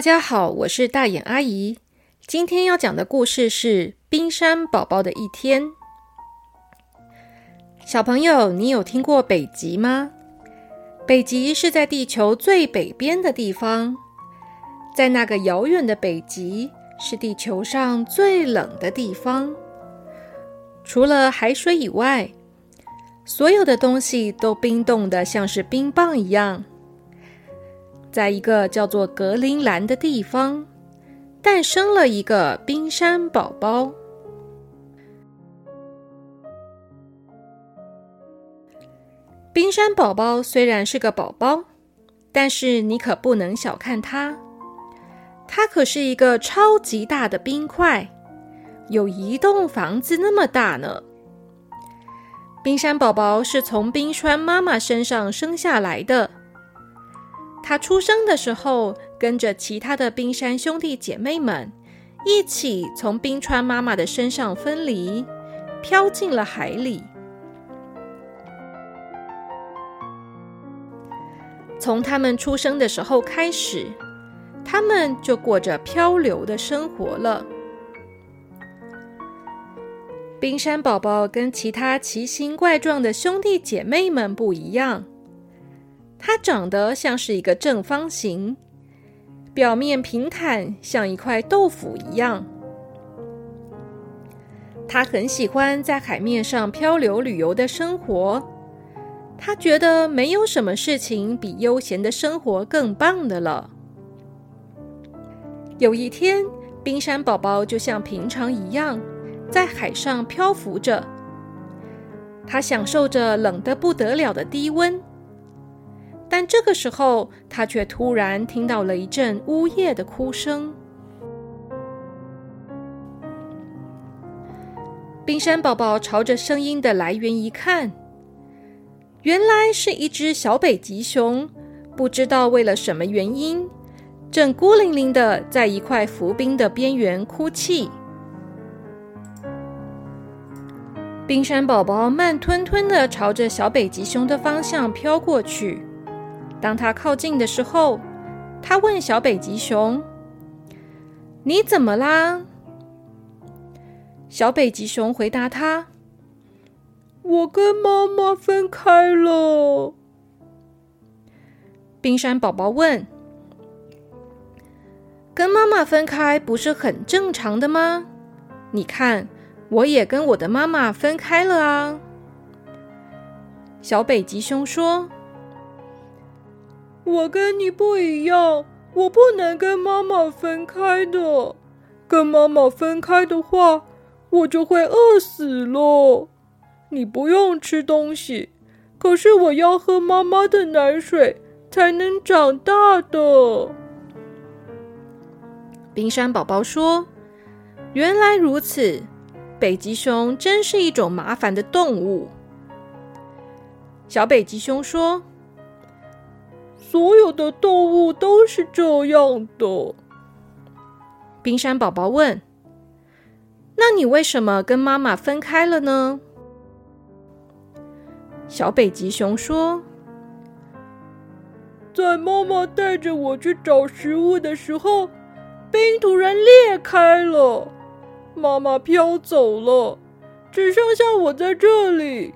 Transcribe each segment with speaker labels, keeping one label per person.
Speaker 1: 大家好，我是大眼阿姨。今天要讲的故事是《冰山宝宝的一天》。小朋友，你有听过北极吗？北极是在地球最北边的地方，在那个遥远的北极，是地球上最冷的地方。除了海水以外，所有的东西都冰冻的像是冰棒一样。在一个叫做格陵兰的地方，诞生了一个冰山宝宝。冰山宝宝虽然是个宝宝，但是你可不能小看它，它可是一个超级大的冰块，有一栋房子那么大呢。冰山宝宝是从冰川妈妈身上生下来的。他出生的时候，跟着其他的冰山兄弟姐妹们一起从冰川妈妈的身上分离，飘进了海里。从他们出生的时候开始，他们就过着漂流的生活了。冰山宝宝跟其他奇形怪状的兄弟姐妹们不一样。它长得像是一个正方形，表面平坦，像一块豆腐一样。他很喜欢在海面上漂流旅游的生活，他觉得没有什么事情比悠闲的生活更棒的了。有一天，冰山宝宝就像平常一样，在海上漂浮着，他享受着冷得不得了的低温。但这个时候，他却突然听到了一阵呜咽的哭声。冰山宝宝朝着声音的来源一看，原来是一只小北极熊，不知道为了什么原因，正孤零零的在一块浮冰的边缘哭泣。冰山宝宝慢吞吞的朝着小北极熊的方向飘过去。当他靠近的时候，他问小北极熊：“你怎么啦？”小北极熊回答他：“
Speaker 2: 我跟妈妈分开了。”
Speaker 1: 冰山宝宝问：“跟妈妈分开不是很正常的吗？你看，我也跟我的妈妈分开了啊。”小北极熊说。
Speaker 2: 我跟你不一样，我不能跟妈妈分开的。跟妈妈分开的话，我就会饿死了。你不用吃东西，可是我要喝妈妈的奶水才能长大的。
Speaker 1: 冰山宝宝说：“原来如此，北极熊真是一种麻烦的动物。”小北极熊说。
Speaker 2: 所有的动物都是这样的。
Speaker 1: 冰山宝宝问：“那你为什么跟妈妈分开了呢？”小北极熊说：“
Speaker 2: 在妈妈带着我去找食物的时候，冰突然裂开了，妈妈飘走了，只剩下我在这里。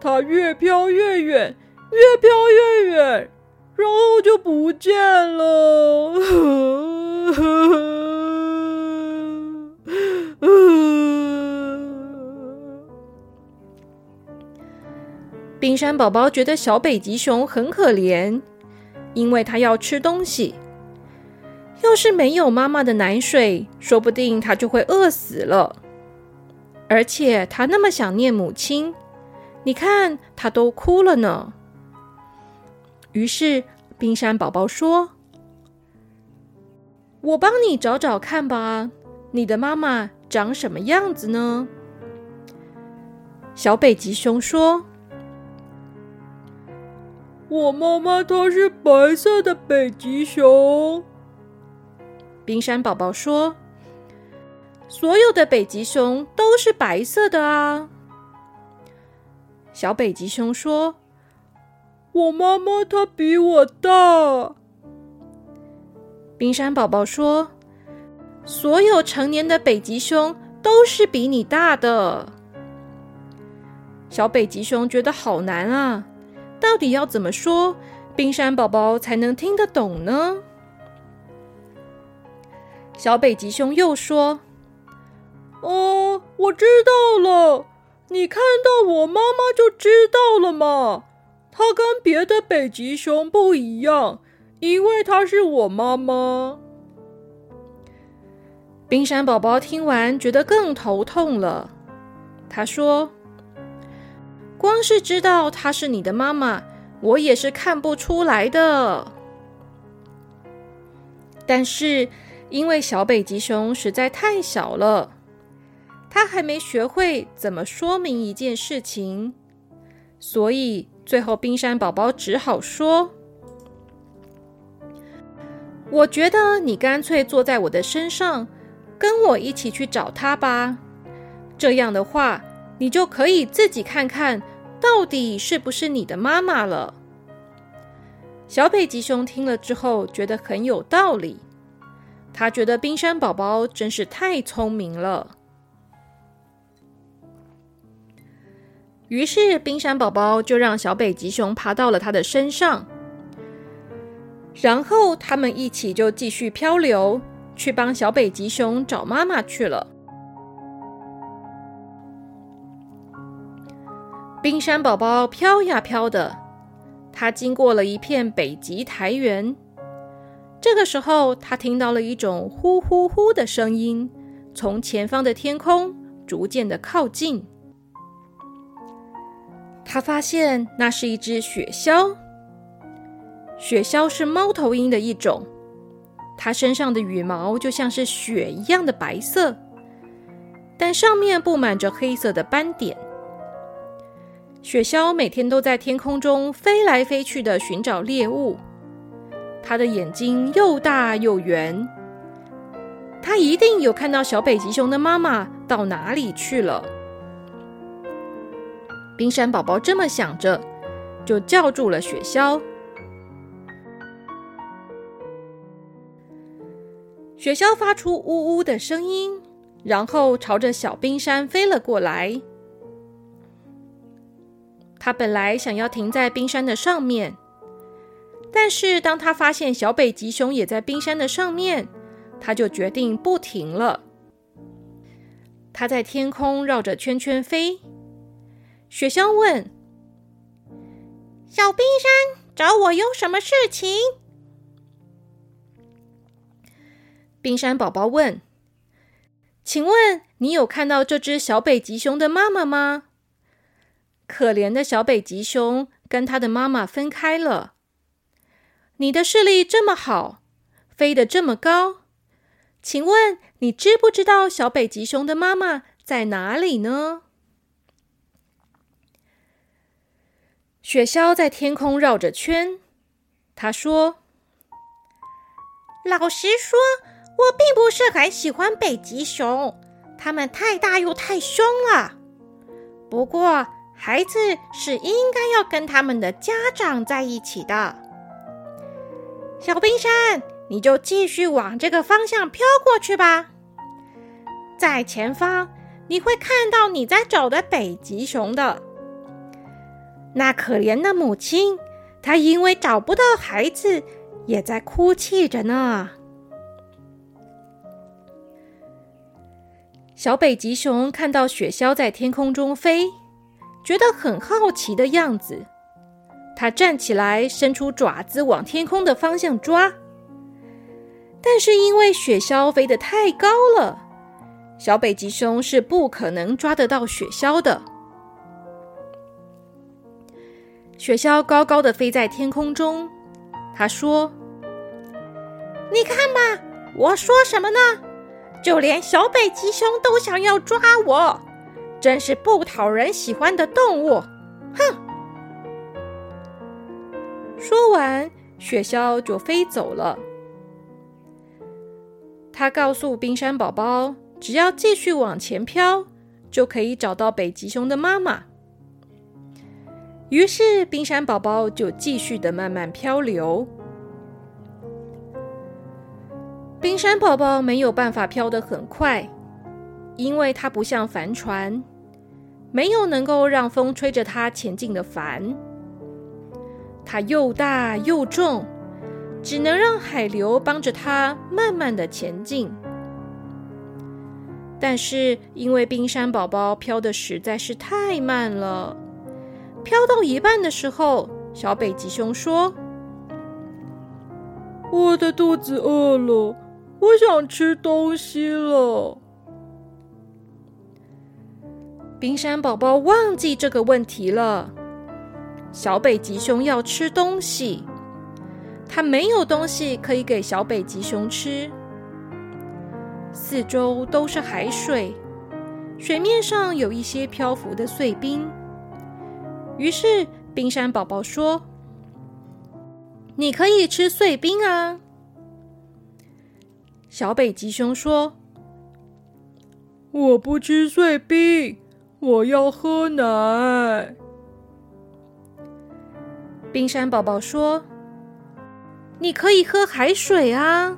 Speaker 2: 它越飘越远，越飘越远。”然后就不见了。
Speaker 1: 冰山宝宝觉得小北极熊很可怜，因为它要吃东西。要是没有妈妈的奶水，说不定它就会饿死了。而且它那么想念母亲，你看它都哭了呢。于是，冰山宝宝说：“我帮你找找看吧，你的妈妈长什么样子呢？”小北极熊说：“
Speaker 2: 我妈妈她是白色的北极熊。”
Speaker 1: 冰山宝宝说：“所有的北极熊都是白色的啊。”小北极熊说。
Speaker 2: 我妈妈她比我大。
Speaker 1: 冰山宝宝说：“所有成年的北极熊都是比你大的。”小北极熊觉得好难啊，到底要怎么说，冰山宝宝才能听得懂呢？小北极熊又说：“
Speaker 2: 哦，我知道了，你看到我妈妈就知道了嘛。它跟别的北极熊不一样，因为它是我妈妈。”
Speaker 1: 冰山宝宝听完觉得更头痛了，他说：“光是知道她是你的妈妈，我也是看不出来的。但是……”因为小北极熊实在太小了，他还没学会怎么说明一件事情，所以最后冰山宝宝只好说：“我觉得你干脆坐在我的身上，跟我一起去找他吧。这样的话，你就可以自己看看到底是不是你的妈妈了。”小北极熊听了之后，觉得很有道理。他觉得冰山宝宝真是太聪明了，于是冰山宝宝就让小北极熊爬到了他的身上，然后他们一起就继续漂流，去帮小北极熊找妈妈去了。冰山宝宝飘呀飘的，他经过了一片北极苔原。这个时候，他听到了一种呼呼呼的声音，从前方的天空逐渐的靠近。他发现那是一只雪鸮。雪鸮是猫头鹰的一种，它身上的羽毛就像是雪一样的白色，但上面布满着黑色的斑点。雪鸮每天都在天空中飞来飞去的寻找猎物。它的眼睛又大又圆，他一定有看到小北极熊的妈妈到哪里去了。冰山宝宝这么想着，就叫住了雪鸮。雪鸮发出呜呜的声音，然后朝着小冰山飞了过来。他本来想要停在冰山的上面。但是，当他发现小北极熊也在冰山的上面，他就决定不停了。他在天空绕着圈圈飞。雪鸮问：“
Speaker 3: 小冰山，找我有什么事情？”
Speaker 1: 冰山宝宝问：“请问你有看到这只小北极熊的妈妈吗？”可怜的小北极熊跟他的妈妈分开了。你的视力这么好，飞得这么高，请问你知不知道小北极熊的妈妈在哪里呢？雪鸮在天空绕着圈，他说：“
Speaker 3: 老实说，我并不是很喜欢北极熊，它们太大又太凶了。不过，孩子是应该要跟他们的家长在一起的。”小冰山，你就继续往这个方向飘过去吧。在前方，你会看到你在找的北极熊的。那可怜的母亲，她因为找不到孩子，也在哭泣着呢。
Speaker 1: 小北极熊看到雪鸮在天空中飞，觉得很好奇的样子。它站起来，伸出爪子往天空的方向抓，但是因为雪鸮飞得太高了，小北极熊是不可能抓得到雪鸮的。雪鸮高高的飞在天空中，他说：“
Speaker 3: 你看吧，我说什么呢？就连小北极熊都想要抓我，真是不讨人喜欢的动物！哼！”
Speaker 1: 说完，雪鸮就飞走了。他告诉冰山宝宝，只要继续往前飘，就可以找到北极熊的妈妈。于是，冰山宝宝就继续的慢慢漂流。冰山宝宝没有办法飘得很快，因为它不像帆船，没有能够让风吹着它前进的帆。它又大又重，只能让海流帮着它慢慢的前进。但是因为冰山宝宝飘的实在是太慢了，飘到一半的时候，小北极熊说：“
Speaker 2: 我的肚子饿了。”我想吃东西了。
Speaker 1: 冰山宝宝忘记这个问题了。小北极熊要吃东西，它没有东西可以给小北极熊吃。四周都是海水，水面上有一些漂浮的碎冰。于是冰山宝宝说：“你可以吃碎冰啊。”小北极熊说：“
Speaker 2: 我不吃碎冰，我要喝奶。”
Speaker 1: 冰山宝宝说：“你可以喝海水啊。”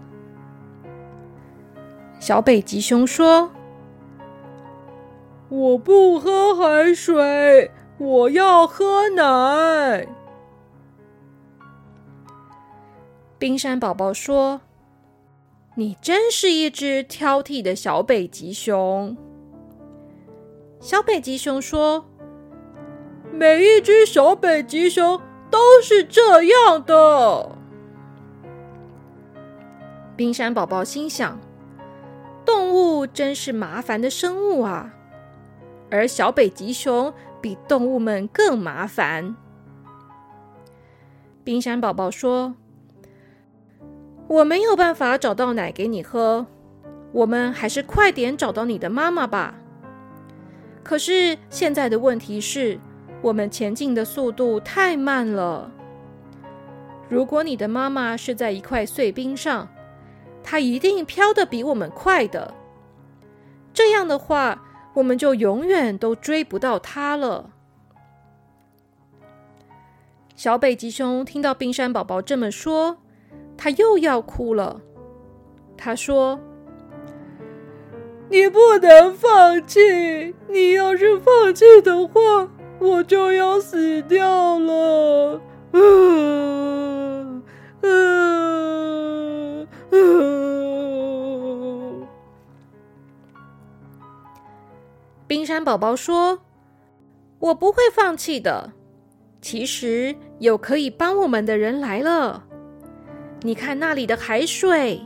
Speaker 1: 小北极熊说：“
Speaker 2: 我不喝海水，我要喝奶。”
Speaker 1: 冰山宝宝说。你真是一只挑剔的小北极熊。小北极熊说：“
Speaker 2: 每一只小北极熊都是这样的。”
Speaker 1: 冰山宝宝心想：“动物真是麻烦的生物啊！”而小北极熊比动物们更麻烦。冰山宝宝说。我没有办法找到奶给你喝，我们还是快点找到你的妈妈吧。可是现在的问题是，我们前进的速度太慢了。如果你的妈妈是在一块碎冰上，她一定飘得比我们快的。这样的话，我们就永远都追不到他了。小北极熊听到冰山宝宝这么说。他又要哭了。他说：“
Speaker 2: 你不能放弃，你要是放弃的话，我就要死掉了。”
Speaker 1: 冰山宝宝说：“我不会放弃的。其实有可以帮我们的人来了。”你看那里的海水，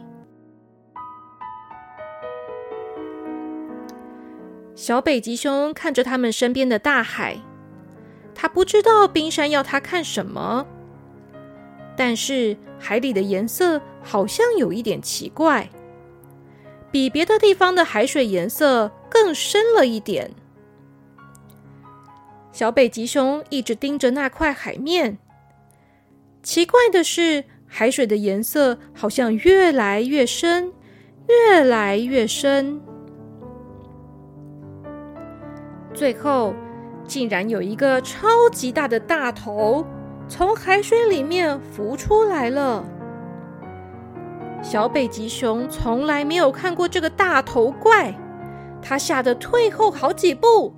Speaker 1: 小北极熊看着他们身边的大海，他不知道冰山要他看什么，但是海里的颜色好像有一点奇怪，比别的地方的海水颜色更深了一点。小北极熊一直盯着那块海面，奇怪的是。海水的颜色好像越来越深，越来越深，最后竟然有一个超级大的大头从海水里面浮出来了。小北极熊从来没有看过这个大头怪，他吓得退后好几步，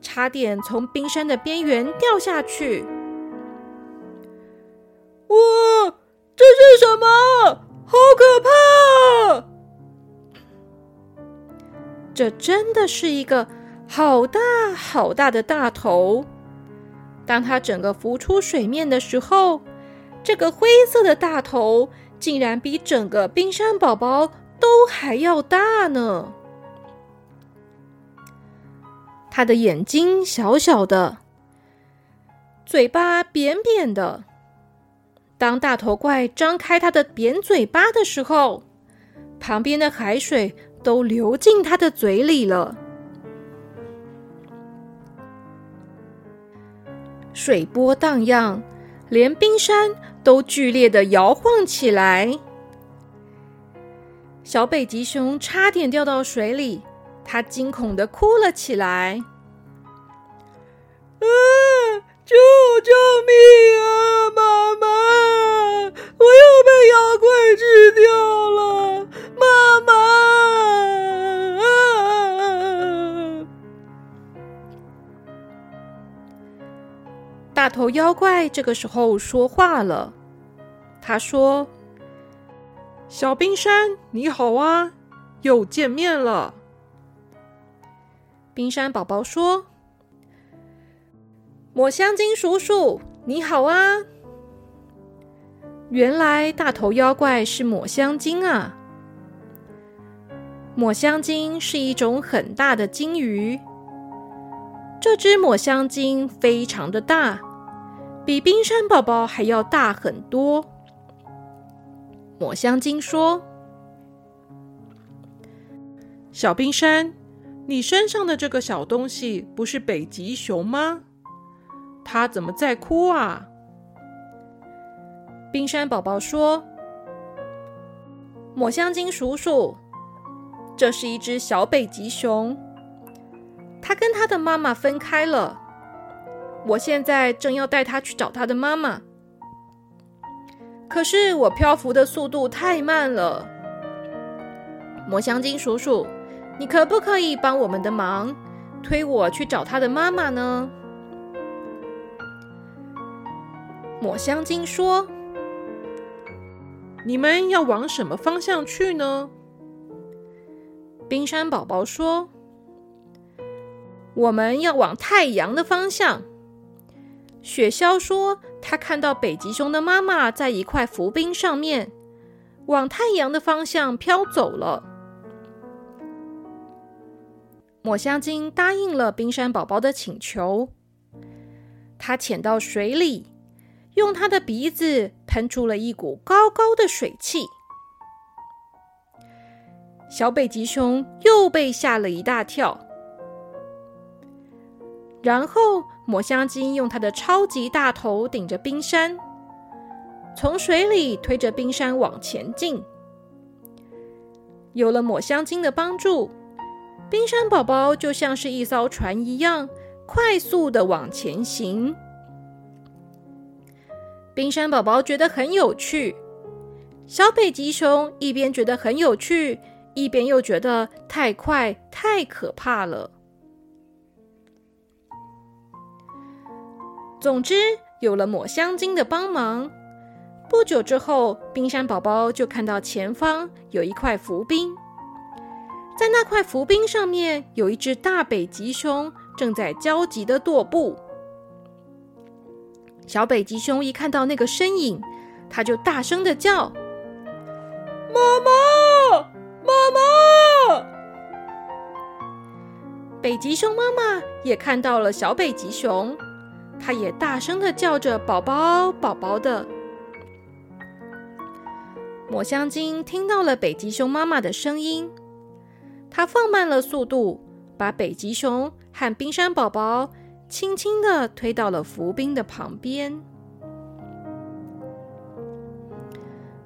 Speaker 1: 差点从冰山的边缘掉下去。
Speaker 2: 哇！这是什么？好可怕！
Speaker 1: 这真的是一个好大好大的大头。当它整个浮出水面的时候，这个灰色的大头竟然比整个冰山宝宝都还要大呢。它的眼睛小小的，嘴巴扁扁的。当大头怪张开它的扁嘴巴的时候，旁边的海水都流进它的嘴里了，水波荡漾，连冰山都剧烈的摇晃起来。小北极熊差点掉到水里，他惊恐的哭了起来，“啊！
Speaker 2: 救救命啊！妈妈，我又被妖怪吃掉了！妈妈！”啊！
Speaker 1: 大头妖怪这个时候说话了，他说：“
Speaker 2: 小冰山，你好啊，又见面了。”
Speaker 1: 冰山宝宝说：“抹香鲸叔叔，你好啊！”原来大头妖怪是抹香鲸啊！抹香鲸是一种很大的鲸鱼。这只抹香鲸非常的大，比冰山宝宝还要大很多。抹香鲸说：“
Speaker 2: 小冰山。”你身上的这个小东西不是北极熊吗？它怎么在哭啊？
Speaker 1: 冰山宝宝说：“抹香鲸叔叔，这是一只小北极熊，它跟它的妈妈分开了。我现在正要带它去找它的妈妈，可是我漂浮的速度太慢了。抹香鲸叔叔。”你可不可以帮我们的忙，推我去找他的妈妈呢？抹香鲸说：“
Speaker 2: 你们要往什么方向去呢？”
Speaker 1: 冰山宝宝说：“我们要往太阳的方向。”雪橇说：“他看到北极熊的妈妈在一块浮冰上面，往太阳的方向飘走了。”抹香鲸答应了冰山宝宝的请求，它潜到水里，用它的鼻子喷出了一股高高的水汽。小北极熊又被吓了一大跳。然后抹香鲸用它的超级大头顶着冰山，从水里推着冰山往前进。有了抹香鲸的帮助。冰山宝宝就像是一艘船一样，快速的往前行。冰山宝宝觉得很有趣，小北极熊一边觉得很有趣，一边又觉得太快太可怕了。总之，有了抹香鲸的帮忙，不久之后，冰山宝宝就看到前方有一块浮冰。在那块浮冰上面，有一只大北极熊正在焦急的踱步。小北极熊一看到那个身影，他就大声的叫：“
Speaker 2: 妈妈，妈妈！”
Speaker 1: 北极熊妈妈也看到了小北极熊，它也大声的叫着：“宝宝，宝宝的。”抹香鲸听到了北极熊妈妈的声音。他放慢了速度，把北极熊和冰山宝宝轻轻的推到了浮冰的旁边。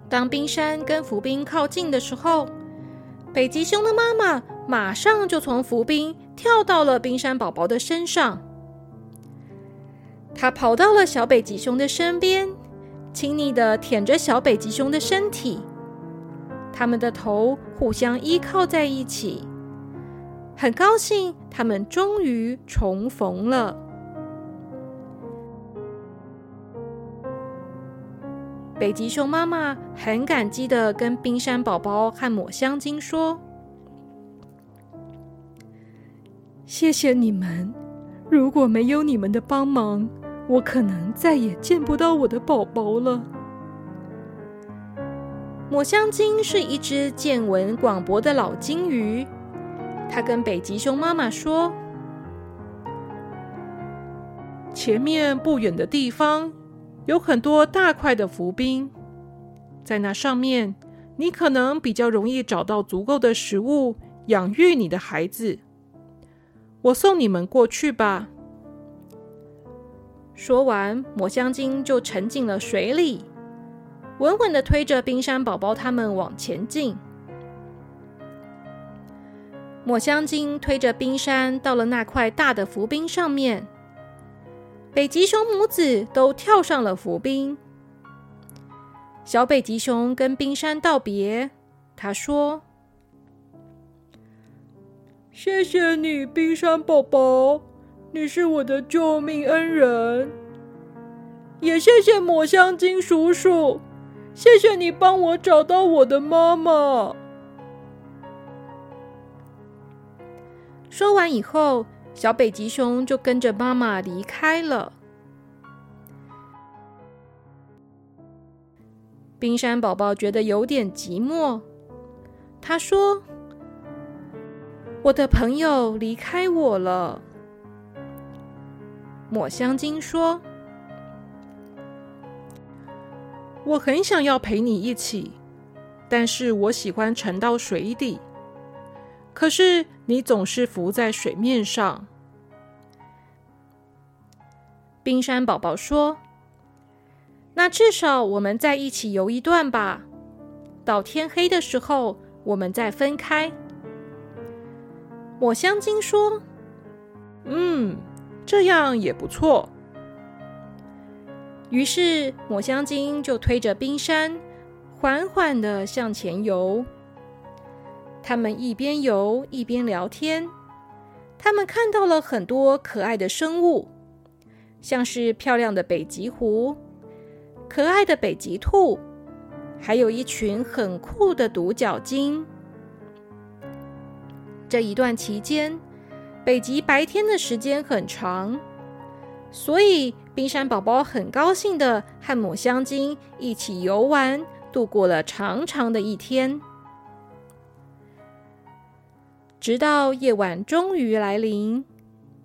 Speaker 1: 当冰山跟浮冰靠近的时候，北极熊的妈妈马上就从浮冰跳到了冰山宝宝的身上。他跑到了小北极熊的身边，亲昵的舔着小北极熊的身体。他们的头互相依靠在一起，很高兴他们终于重逢了。北极熊妈妈很感激的跟冰山宝宝和抹香鲸说：“谢谢你们，如果没有你们的帮忙，我可能再也见不到我的宝宝了。”抹香鲸是一只见闻广博的老鲸鱼，它跟北极熊妈妈说：“
Speaker 2: 前面不远的地方有很多大块的浮冰，在那上面，你可能比较容易找到足够的食物养育你的孩子。我送你们过去吧。”
Speaker 1: 说完，抹香鲸就沉进了水里。稳稳的推着冰山宝宝他们往前进。抹香鲸推着冰山到了那块大的浮冰上面，北极熊母子都跳上了浮冰。小北极熊跟冰山道别，他说：“
Speaker 2: 谢谢你，冰山宝宝，你是我的救命恩人。也谢谢抹香鲸叔叔，谢谢你帮我找到我的妈妈。
Speaker 1: 说完以后，小北极熊就跟着妈妈离开了。冰山宝宝觉得有点寂寞，他说：“我的朋友离开我了。”抹香鲸说：“
Speaker 2: 我很想要陪你一起，但是我喜欢沉到水底。可是你总是浮在水面上。”
Speaker 1: 冰山宝宝说。那至少我们在一起游一段吧，到天黑的时候我们再分开。抹香鲸说：“
Speaker 2: 嗯，这样也不错。”
Speaker 1: 于是抹香鲸就推着冰山缓缓的向前游。他们一边游一边聊天，他们看到了很多可爱的生物，像是漂亮的北极狐。可爱的北极兔，还有一群很酷的独角鲸。这一段期间，北极白天的时间很长，所以冰山宝宝很高兴的和抹香鲸一起游玩，度过了长长的一天。直到夜晚终于来临，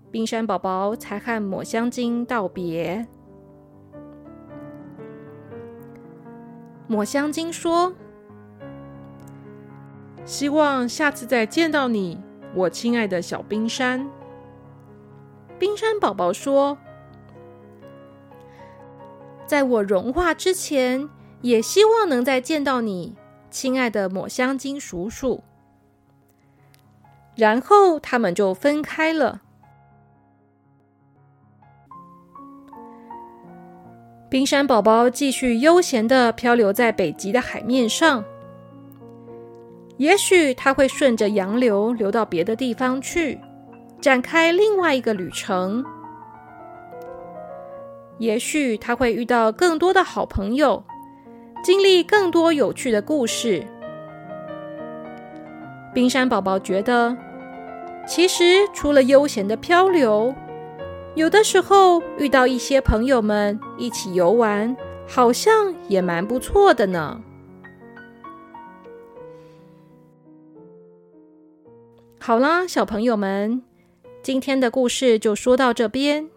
Speaker 1: 冰山宝宝才和抹香鲸道别。抹香鲸说：“
Speaker 2: 希望下次再见到你，我亲爱的小冰山。”
Speaker 1: 冰山宝宝说：“在我融化之前，也希望能再见到你，亲爱的抹香鲸叔叔。”然后他们就分开了。冰山宝宝继续悠闲的漂流在北极的海面上。也许他会顺着洋流流到别的地方去，展开另外一个旅程。也许他会遇到更多的好朋友，经历更多有趣的故事。冰山宝宝觉得，其实除了悠闲的漂流，有的时候遇到一些朋友们一起游玩，好像也蛮不错的呢。好啦，小朋友们，今天的故事就说到这边。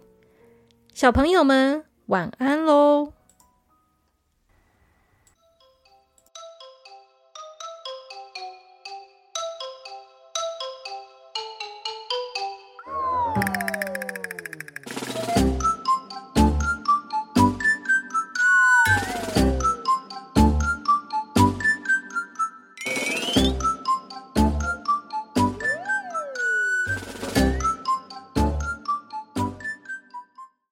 Speaker 1: 小朋友们晚安喽。